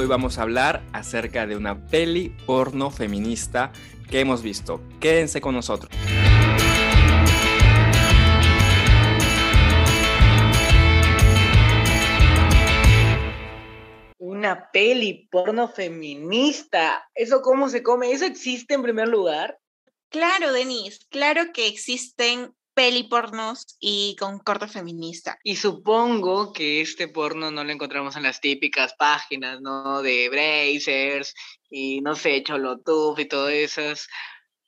Hoy vamos a hablar acerca de una peli porno feminista que hemos visto. Quédense con nosotros. Una peli porno feminista. ¿Eso cómo se come? ¿Eso existe en primer lugar? Claro, Denise, claro que existen peli pornos y con corte feminista. Y supongo que este porno no lo encontramos en las típicas páginas, ¿no? De Brazers y no sé, Cholotuf y todas esas,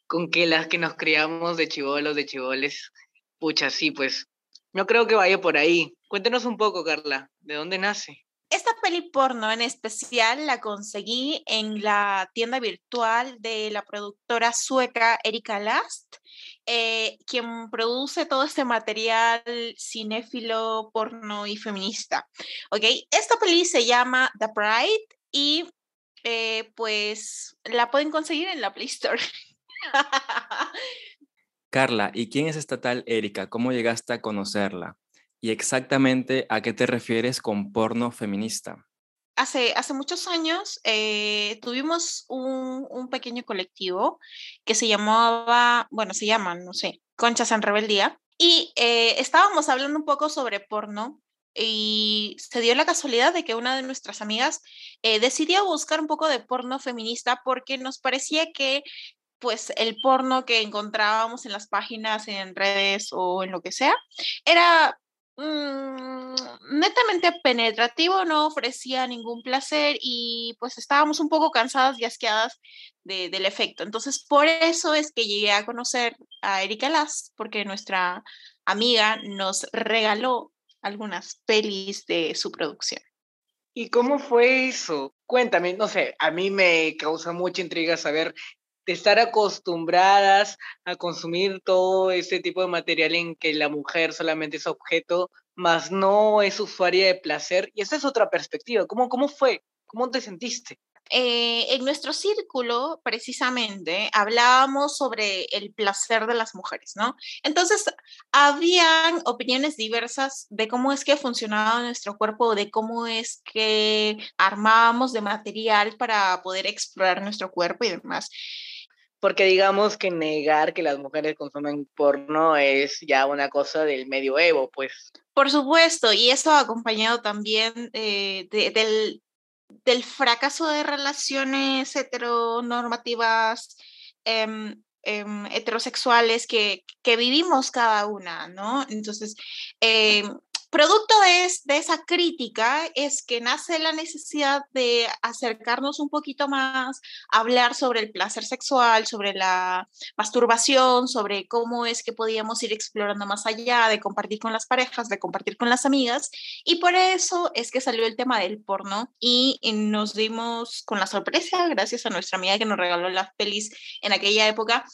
con que las que nos criamos de chivolos, de chivoles. Pucha, sí, pues. No creo que vaya por ahí. Cuéntanos un poco, Carla, ¿de dónde nace? Esta peli porno en especial la conseguí en la tienda virtual de la productora sueca Erika Last, eh, quien produce todo este material cinéfilo, porno y feminista. ¿Ok? Esta peli se llama The Pride y eh, pues la pueden conseguir en la Play Store. Carla, ¿y quién es esta tal Erika? ¿Cómo llegaste a conocerla? ¿Y exactamente a qué te refieres con porno feminista? Hace, hace muchos años eh, tuvimos un, un, pequeño colectivo que se llamaba, bueno, se llaman, no sé, Conchas en Rebeldía, y eh, estábamos hablando un poco sobre porno y se dio la casualidad de que una de nuestras amigas eh, decidió buscar un poco de porno feminista porque nos parecía que pues el porno que encontrábamos en las páginas, en redes o en lo que sea, era Mm, netamente penetrativo, no ofrecía ningún placer y pues estábamos un poco cansadas y asqueadas del efecto. Entonces, por eso es que llegué a conocer a Erika Lass, porque nuestra amiga nos regaló algunas pelis de su producción. ¿Y cómo fue eso? Cuéntame, no sé, a mí me causa mucha intriga saber de estar acostumbradas a consumir todo ese tipo de material en que la mujer solamente es objeto, más no es usuaria de placer. Y esa es otra perspectiva. ¿Cómo, cómo fue? ¿Cómo te sentiste? Eh, en nuestro círculo, precisamente, hablábamos sobre el placer de las mujeres, ¿no? Entonces, habían opiniones diversas de cómo es que funcionaba nuestro cuerpo, de cómo es que armábamos de material para poder explorar nuestro cuerpo y demás porque digamos que negar que las mujeres consumen porno es ya una cosa del medioevo, pues. Por supuesto, y eso acompañado también eh, del, del, fracaso de relaciones heteronormativas em, em, heterosexuales que, que, vivimos cada una, ¿no? Entonces, em, Producto de, esa crítica es que nace la necesidad de acercarnos un poquito más, hablar sobre el placer sexual, sobre la masturbación, sobre cómo es que podíamos ir explorando más allá, de compartir con las parejas, de compartir con las amigas. Y por eso es que salió el tema del porno y nos dimos con la sorpresa, gracias a nuestra amiga que nos regaló las pelis en aquella época,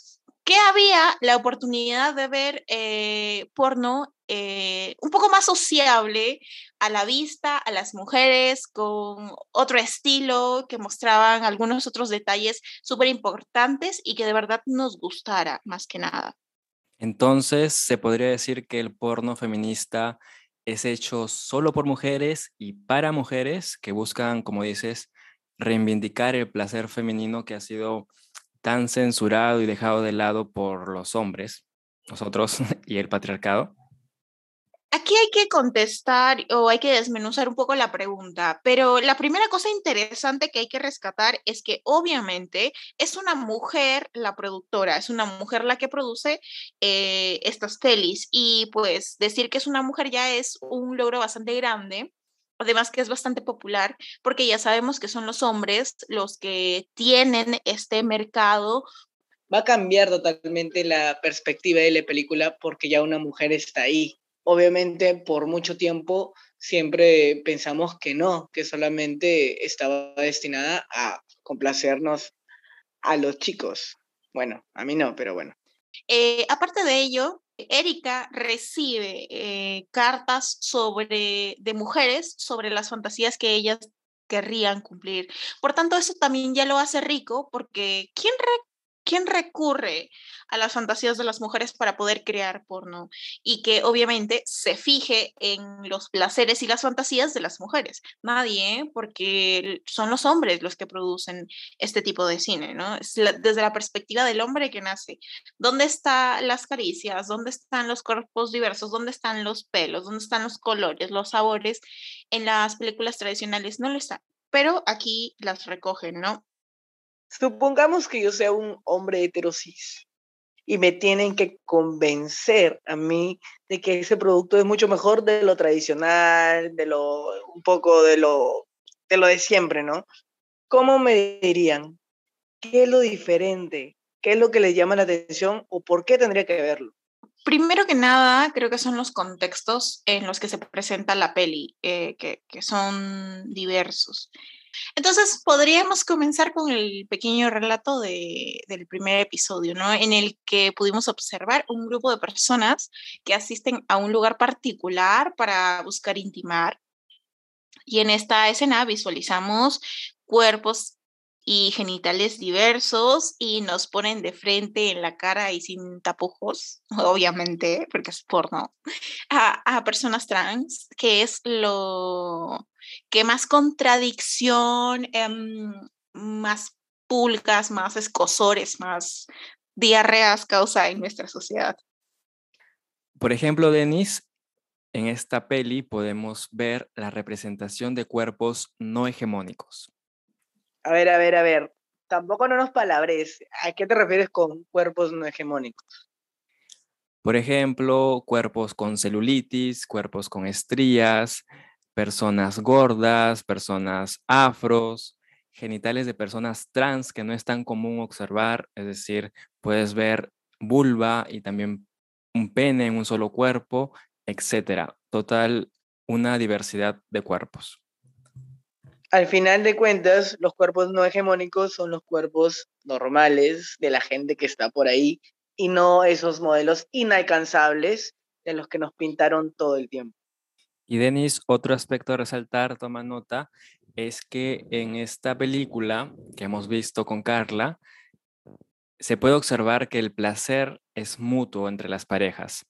que había la oportunidad de ver eh, porno eh, un poco más sociable a la vista, a las mujeres, con otro estilo, que mostraban algunos otros detalles súper importantes y que de verdad nos gustara más que nada. Entonces, se podría decir que el porno feminista es hecho solo por mujeres y para mujeres que buscan, como dices, reivindicar el placer femenino que ha sido tan censurado y dejado de lado por los hombres, nosotros y el patriarcado? Aquí hay que contestar o hay que desmenuzar un poco la pregunta, pero la primera cosa interesante que hay que rescatar es que obviamente es una mujer la productora, es una mujer la que produce eh, estas pelis y pues decir que es una mujer ya es un logro bastante grande además que es bastante popular, porque ya sabemos que son los hombres los que tienen este mercado. Va a cambiar totalmente la perspectiva de la película porque ya una mujer está ahí. Obviamente, por mucho tiempo siempre pensamos que no, que solamente estaba destinada a complacernos a los chicos. Bueno, a mí no, pero bueno. Eh, aparte de ello, Erika recibe eh, cartas sobre, de mujeres sobre las fantasías que ellas querrían cumplir. Por tanto, eso también ya lo hace rico porque ¿quién, ¿quién recurre a las fantasías de las mujeres para poder crear porno? Y que obviamente se fije en los placeres y las fantasías de las mujeres. Nadie, porque son los hombres los que producen este tipo de cine, ¿no? Es desde la perspectiva del hombre que nace. ¿Dónde están las caricias? ¿Dónde están los cuerpos diversos? ¿Dónde están los pelos? ¿Dónde están los colores, los sabores? En las películas tradicionales no lo están, pero aquí las recogen, ¿no? Supongamos que yo sea un hombre heterosis y me tienen que convencer a mí de que ese producto es mucho mejor de lo tradicional, de lo un poco de lo de lo de siempre, ¿no? ¿Cómo me dirían qué es lo diferente? ¿Qué es lo que les llama la atención o por qué tendría que verlo? Primero que nada, creo que son los contextos en los que se presenta la peli, eh, que, que son diversos. Entonces, podríamos comenzar con el pequeño relato de, del primer episodio, ¿no? En el que pudimos observar un grupo de personas que asisten a un lugar particular para buscar intimar. Y en esta escena visualizamos cuerpos y genitales diversos y nos ponen de frente en la cara y sin tapujos, obviamente, porque es porno, a, a personas trans, que es lo que más contradicción, em, más pulgas, más escosores, más diarreas causa en nuestra sociedad. Por ejemplo, Denis, en esta peli podemos ver la representación de cuerpos no hegemónicos. A ver, a ver, a ver. Tampoco no nos palabres. ¿A qué te refieres con cuerpos no hegemónicos? Por ejemplo, cuerpos con celulitis, cuerpos con estrías, personas gordas, personas afros, genitales de personas trans que no es tan común observar, es decir, puedes ver vulva y también un pene en un solo cuerpo, etcétera. Total, una diversidad de cuerpos al final de cuentas, los cuerpos no hegemónicos son los cuerpos normales de la gente que está por ahí y no esos modelos inalcanzables de los que nos pintaron todo el tiempo. Y Denis, otro aspecto a resaltar, toma nota, es que en esta película que hemos visto con Carla, se puede observar que el placer es mutuo entre las parejas.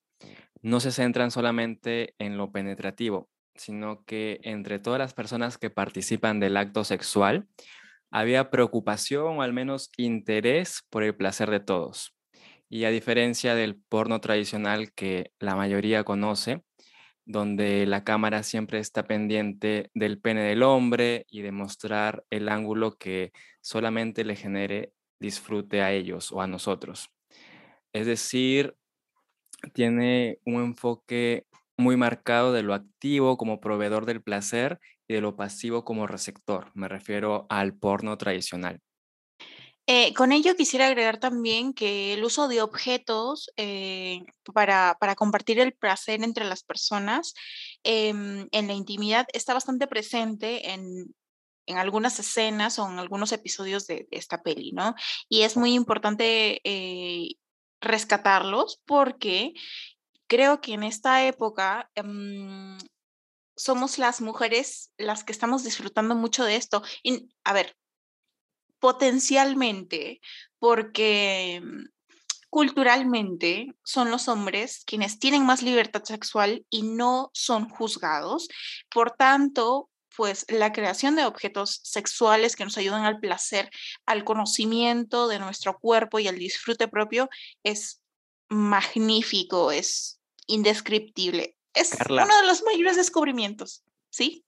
No se centran solamente en lo penetrativo, sino que entre todas las personas que participan del acto sexual había preocupación o al menos interés por el placer de todos. Y a diferencia del porno tradicional que la mayoría conoce, donde la cámara siempre está pendiente del pene del hombre y de mostrar el ángulo que solamente le genere disfrute a ellos o a nosotros. Es decir, tiene un enfoque muy marcado de lo activo como proveedor del placer y de lo pasivo como receptor. Me refiero al porno tradicional. Eh, con ello quisiera agregar también que el uso de objetos eh, para, compartir el placer entre las personas em, en la intimidad está bastante presente en, algunas escenas o en algunos episodios de, esta peli, ¿no? Y es muy importante eh, rescatarlos porque creo que en esta época em, somos las mujeres las que estamos disfrutando mucho de esto. Y, a ver, potencialmente, porque em, culturalmente son los hombres quienes tienen más libertad sexual y no son juzgados. Por tanto, pues la creación de objetos sexuales que nos ayudan al placer, al conocimiento de nuestro cuerpo y al disfrute propio es magnífico, es indescriptible. Es uno de los mayores descubrimientos, ¿sí?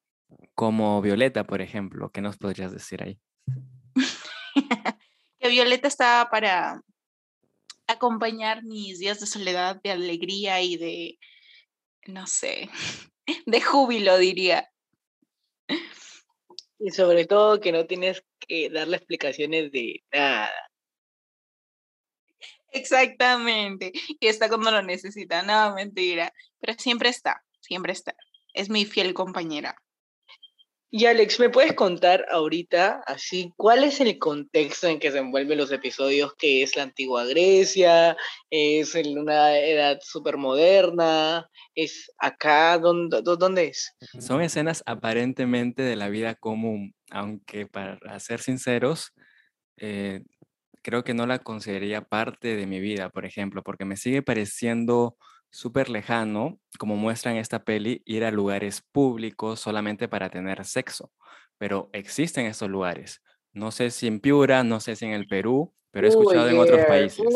Como Violeta, por ejemplo, ¿qué nos podrías decir ahí? que Violeta estaba para acompañar mis días de soledad, de alegría y de, no sé, de júbilo, diría. Y sobre todo que no tienes que darle explicaciones de nada. Exactamente. Y está cuando lo necesita, no, mentira. Pero siempre está, siempre está. Es mi fiel compañera. Y Alex, ¿me puedes contar ahorita, así, cuál es el contexto en que se envuelven los episodios? ¿Que es la antigua Grecia? ¿Es en una edad súper moderna? ¿Es acá? ¿Dónde, ¿Dónde es? Son escenas aparentemente de la vida común, aunque para ser sinceros, eh, creo que no la consideraría parte de mi vida, por ejemplo, porque me sigue pareciendo súper lejano, como muestra en esta peli, ir a lugares públicos solamente para tener sexo. Pero existen estos lugares. No sé si en Piura, no sé si en el Perú, pero he escuchado en otros países.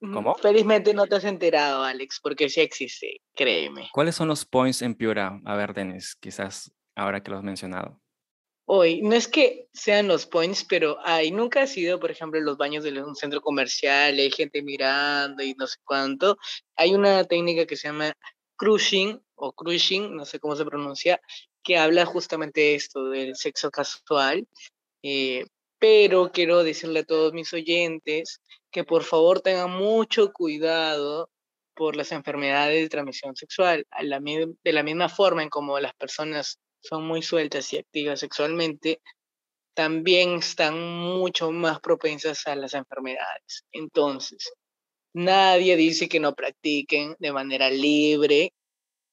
¿Cómo? Felizmente no te has enterado, Alex, porque sí existe, créeme. ¿Cuáles son los points en Piura? A ver, Denis, quizás ahora que lo has mencionado. Hoy, no es que sean los points, pero hay, nunca ha sido, por ejemplo, los baños de un centro comercial, hay gente mirando y no sé cuánto. Hay una técnica que se llama cruising o cruising, no sé cómo se pronuncia, que habla justamente de esto, del sexo casual. Eh, pero quiero decirle a todos mis oyentes que por favor tengan mucho cuidado por las enfermedades de transmisión sexual. de la misma forma en como las personas son muy sueltas y activas sexualmente, también están mucho más propensas a las enfermedades. Entonces, nadie dice que no practiquen de manera libre,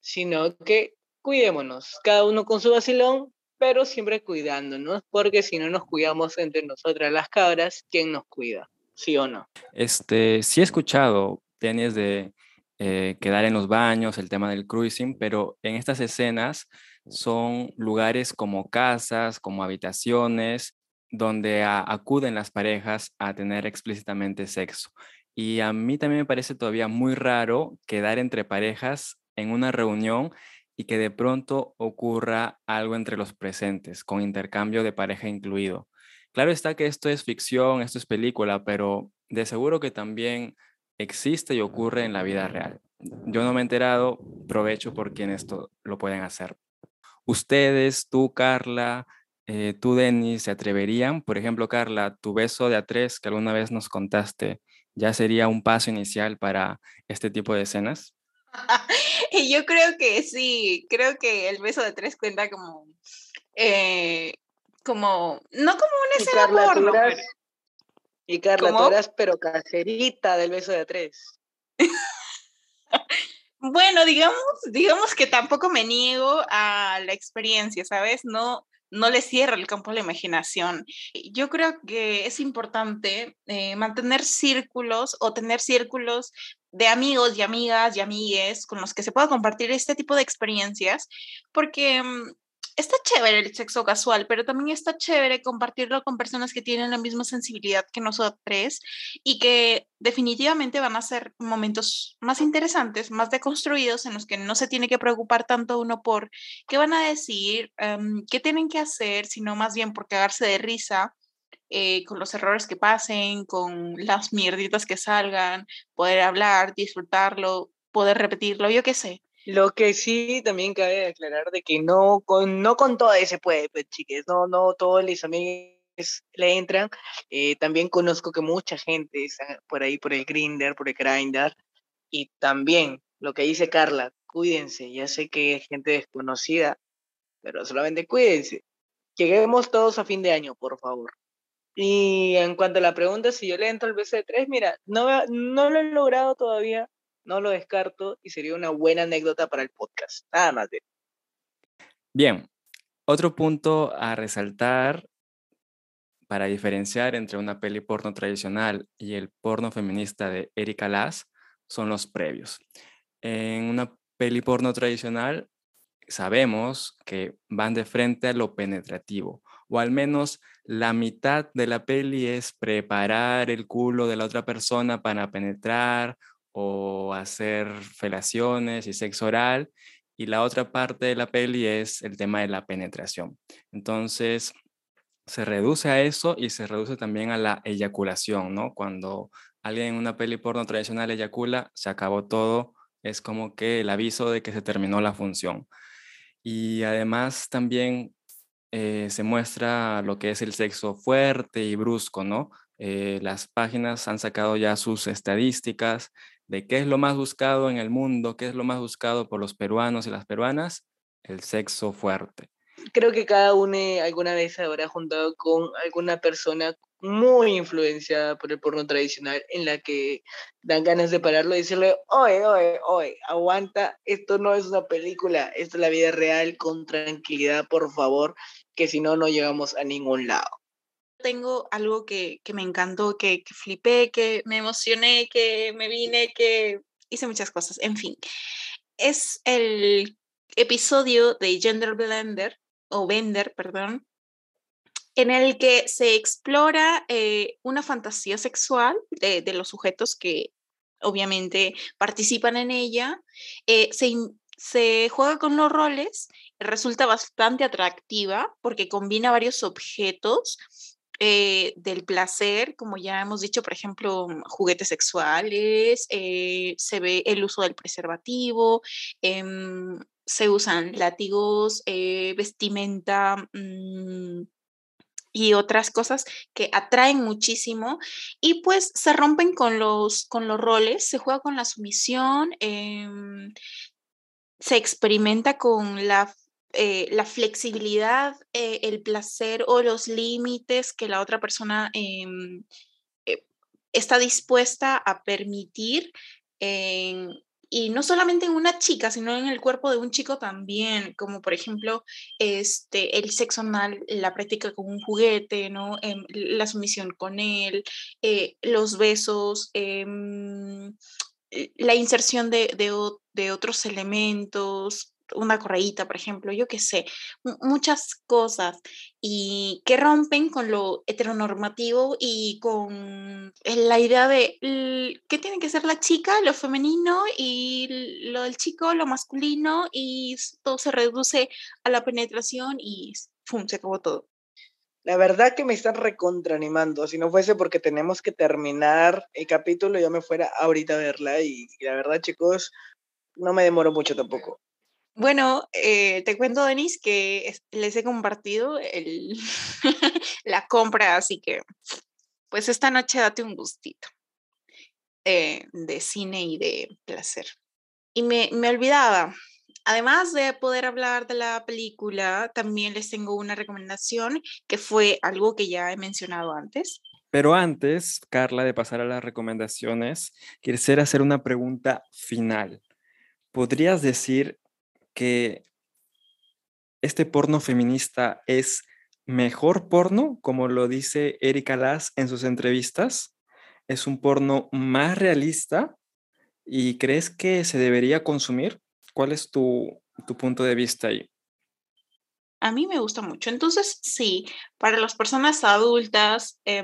sino que cuidémonos, cada uno con su vacilón, pero siempre cuidándonos, porque si no nos cuidamos entre nosotras las cabras, ¿quién nos cuida? ¿Sí o no? Este, sí he escuchado, tenis de eh, quedar en los baños, el tema del cruising, pero en estas escenas son lugares como casas, como habitaciones, donde acuden las parejas a tener explícitamente sexo. Y a mí también me parece todavía muy raro quedar entre parejas en una reunión y que de pronto ocurra algo entre los presentes, con intercambio de pareja incluido. Claro está que esto es ficción, esto es película, pero de seguro que también existe y ocurre en la vida real. Yo no me he enterado, provecho por quienes lo pueden hacer. Ustedes, tú, Carla, eh, tú, Denis, ¿se atreverían? Por ejemplo, Carla, tu beso de a tres que alguna vez nos contaste, ¿ya sería un paso inicial para este tipo de escenas? Yo creo que sí, creo que el beso de tres cuenta como, eh, como, no como una escena porno. Y Carla, tú eras pero caserita del beso de tres. Bueno, digamos, digamos que tampoco me niego a la experiencia, ¿sabes? No, no le cierro el campo a la imaginación. Yo creo que es importante eh, mantener círculos o tener círculos de amigos y amigas y amigues con los que se pueda compartir este tipo de experiencias, porque mm, está chévere el sexo casual, pero también está chévere compartirlo con personas que tienen la misma sensibilidad que nosotros y que definitivamente van a ser momentos más interesantes, más deconstruidos, en los que no se tiene que preocupar tanto uno por qué van a decir, em, qué tienen que hacer, sino más bien por cagarse de risa. Eh, con los errores que pasen, con las mierditas que salgan, poder hablar, disfrutarlo, poder repetirlo, yo qué sé. Lo que sí también cabe aclarar de que no con, no con todo se puede, pues, chiques, no, no todos los amigos le entran. Eh, también conozco que mucha gente está por ahí, por el Grinder, por el Grindr, y también lo que dice Carla, cuídense, ya sé que es gente desconocida, pero solamente cuídense. Lleguemos todos a fin de año, por favor. Y en cuanto a la pregunta, si yo le entro al BC3, mira, no, no lo he logrado todavía, no lo descarto y sería una buena anécdota para el podcast. Nada más de. Bien, otro punto a resaltar para diferenciar entre una peli porno tradicional y el porno feminista de Erika Lass son los previos. En una peli porno tradicional sabemos que van de frente a lo penetrativo, o al menos la mitad de la peli es preparar el culo de la otra persona para penetrar o hacer felaciones y sexo oral. Y la otra parte de la peli es el tema de la penetración. Entonces, se reduce a eso y se reduce también a la eyaculación, ¿no? Cuando alguien en una peli porno tradicional eyacula, se acabó todo, es como que el aviso de que se terminó la función. Y además también eh, se muestra lo que es el sexo fuerte y brusco, ¿no? Eh, las páginas han sacado ya sus estadísticas de qué es lo más buscado en el mundo, qué es lo más buscado por los peruanos y las peruanas, el sexo fuerte. Creo que cada uno alguna vez habrá juntado con alguna persona muy influenciada por el porno tradicional en la que dan ganas de pararlo y decirle, oye, oye, oye, aguanta, esto no es una película, esto es la vida real, con tranquilidad, por favor, que si no, no llegamos a ningún lado. Tengo algo que, que me encantó, que, que flipé, que me emocioné, que me vine, que hice muchas cosas. En fin, es el episodio de Gender Blender, o Bender, perdón, en el que se explora eh, una fantasía sexual de, de, los sujetos que obviamente participan en ella. Eh, se, se juega con los roles, resulta bastante atractiva porque combina varios objetos eh, del placer, como ya hemos dicho, por ejemplo, mm, juguetes sexuales, eh, se ve el uso del preservativo, eh, se usan látigos, eh, vestimenta. Mmm, y otras cosas que atraen muchísimo y pues se rompen con los, con los roles, se juega con la sumisión, eh, se experimenta con la eh, la flexibilidad, eh, el placer o los límites que la otra persona eh, está dispuesta a permitir. y no solamente en una chica, sino en el cuerpo de un chico también, como por ejemplo este, el sexo anal, la práctica con un juguete, ¿no? Em, la sumisión con él, los besos, em, la inserción de, de otros elementos, una correíta, por ejemplo, yo qué sé, muchas cosas y que rompen con lo heteronormativo y con la idea de qué tiene que ser la chica, lo femenino y lo del chico, lo masculino y todo se reduce a la penetración y se acabó todo. La verdad que me están recontraanimando. Si no fuese porque tenemos que terminar el capítulo, yo me fuera ahorita a verla. Y la verdad, chicos, no me demoro mucho tampoco. Bueno, eh, te cuento, Denis, que les he compartido la compra, así que pues esta noche date un gustito eh, de cine y de placer. Y me, me olvidaba, además de poder hablar de la película, también les tengo una recomendación que fue algo que ya he mencionado antes. Pero antes, Carla, de pasar a las recomendaciones, quisiera hacer una pregunta final. ¿Podrías decir que este porno feminista es mejor porno, como lo dice Erika Lass en sus entrevistas. Es un porno más realista y crees que se debería consumir. ¿Cuál es tu, tu punto de vista ahí? A mí me gusta mucho. Entonces, sí, para las personas adultas eh,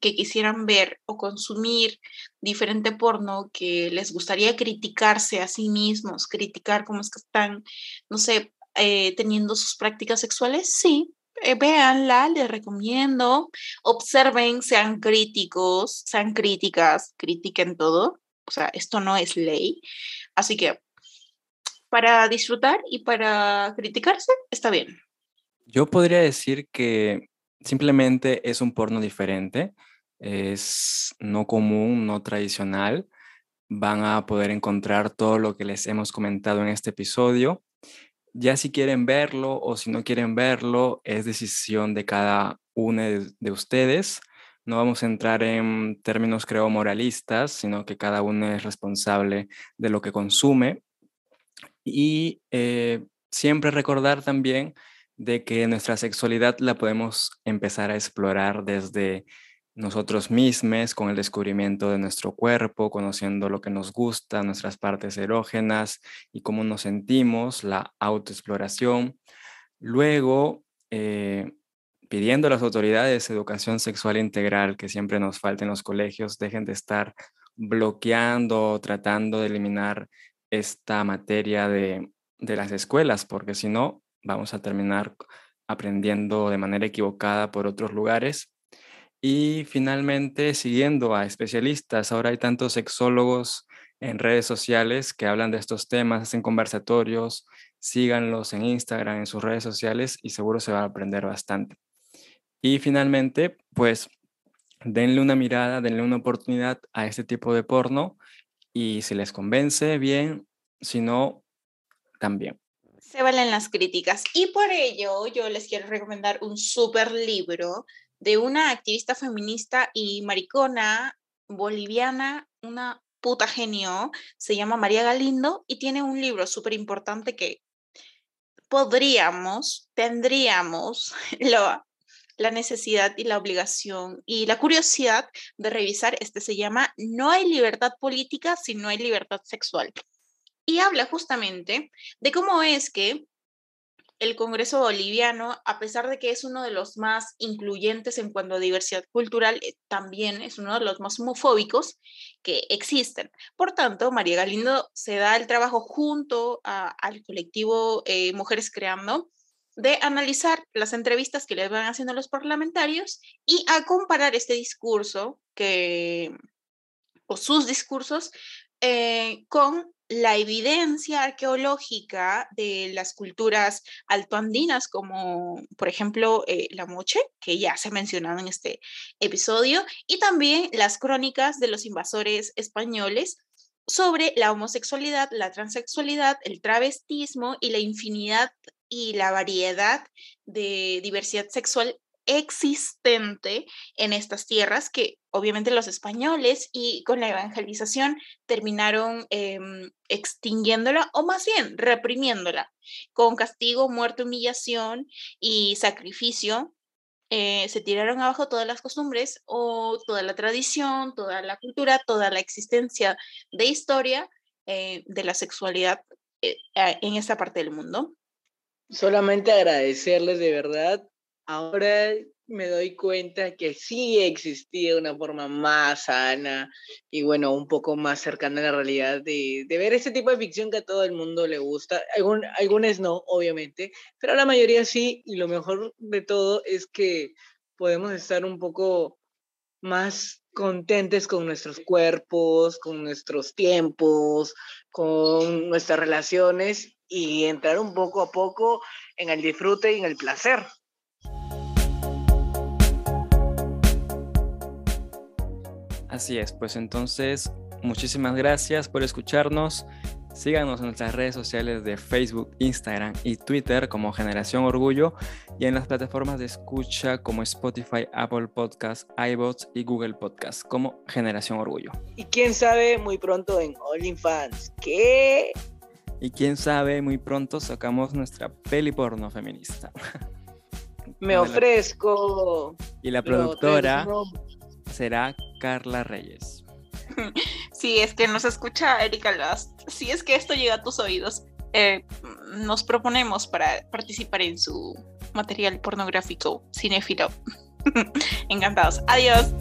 que quisieran ver o consumir diferente porno, que les gustaría criticarse a sí mismos, criticar cómo es que están, no sé, eh, teniendo sus prácticas sexuales, sí, eh, véanla, les recomiendo, observen, sean críticos, sean críticas, critiquen todo. O sea, esto no es ley. Así que para disfrutar y para criticarse, está bien. Yo podría decir que simplemente es un porno diferente, es no común, no tradicional. Van a poder encontrar todo lo que les hemos comentado en este episodio. Ya si quieren verlo o si no quieren verlo, es decisión de cada uno de, ustedes. No vamos a entrar en términos, creo, moralistas, sino que cada uno es responsable de lo que consume y eh, siempre recordar también de que nuestra sexualidad la podemos empezar a explorar desde nosotros mismos, con el descubrimiento de nuestro cuerpo, conociendo lo que nos gusta, nuestras partes erógenas y cómo nos sentimos, la autoexploración. Luego, eh, pidiendo a las autoridades educación sexual integral que siempre nos falta en los colegios, dejen de estar bloqueando, tratando de eliminar esta materia de, las escuelas, porque si no, vamos a terminar aprendiendo de manera equivocada por otros lugares. Y finalmente, siguiendo a especialistas, ahora hay tantos sexólogos en redes sociales que hablan de estos temas, hacen conversatorios, síganlos en Instagram, en sus redes sociales y seguro se va a aprender bastante. Y finalmente, pues denle una mirada, denle una oportunidad a este tipo de porno y si les convence, bien, si no, también. Se valen las críticas y por ello yo les quiero recomendar un súper libro de una activista feminista y maricona boliviana, una puta genio, se llama María Galindo y tiene un libro súper importante que podríamos, tendríamos lo, la necesidad y la obligación y la curiosidad de revisar, este se llama No hay libertad política si no hay libertad sexual. Y habla justamente de cómo es que el Congreso boliviano, a pesar de que es uno de los más incluyentes en cuanto a diversidad cultural, eh, también es uno de los más homofóbicos que existen. Por tanto, María Galindo se da el trabajo junto al colectivo eh, Mujeres Creando de analizar las entrevistas que le van haciendo los parlamentarios y a comparar este discurso que, o sus discursos eh, con la evidencia arqueológica de las culturas altoandinas, como por ejemplo eh, la moche, que ya se ha mencionado en este episodio, y también las crónicas de los invasores españoles sobre la homosexualidad, la transexualidad, el travestismo y la infinidad y la variedad de diversidad sexual existente en estas tierras que obviamente los españoles y con la evangelización terminaron em, extinguiéndola o más bien reprimiéndola con castigo, muerte, humillación y sacrificio. Eh, se tiraron abajo todas las costumbres o toda la tradición, toda la cultura, toda la existencia de historia eh, de la sexualidad eh, en esta parte del mundo. Solamente agradecerles de verdad ahora me doy cuenta que sí existía una forma más sana y bueno, un poco más cercana a la realidad de, ver ese tipo de ficción que a todo el mundo le gusta. Algun, algunos no, obviamente, pero la mayoría sí y lo mejor de todo es que podemos estar un poco más contentes con nuestros cuerpos, con nuestros tiempos, con nuestras relaciones y entrar un poco a poco en el disfrute y en el placer. Así es, pues entonces muchísimas gracias por escucharnos. Síganos en nuestras redes sociales de Facebook, Instagram y Twitter como Generación Orgullo y en las plataformas de escucha como Spotify, Apple Podcasts, iBots y Google Podcasts como Generación Orgullo. Y quién sabe, muy pronto en OnlyFans. ¿Qué? Y quién sabe, muy pronto sacamos nuestra peli porno feminista. Me ofrezco. Y la productora será Carla Reyes. Si es que nos escucha Erika Last, si es que esto llega a tus oídos, eh, nos proponemos para participar en su material pornográfico cinéfilo. Encantados. Adiós.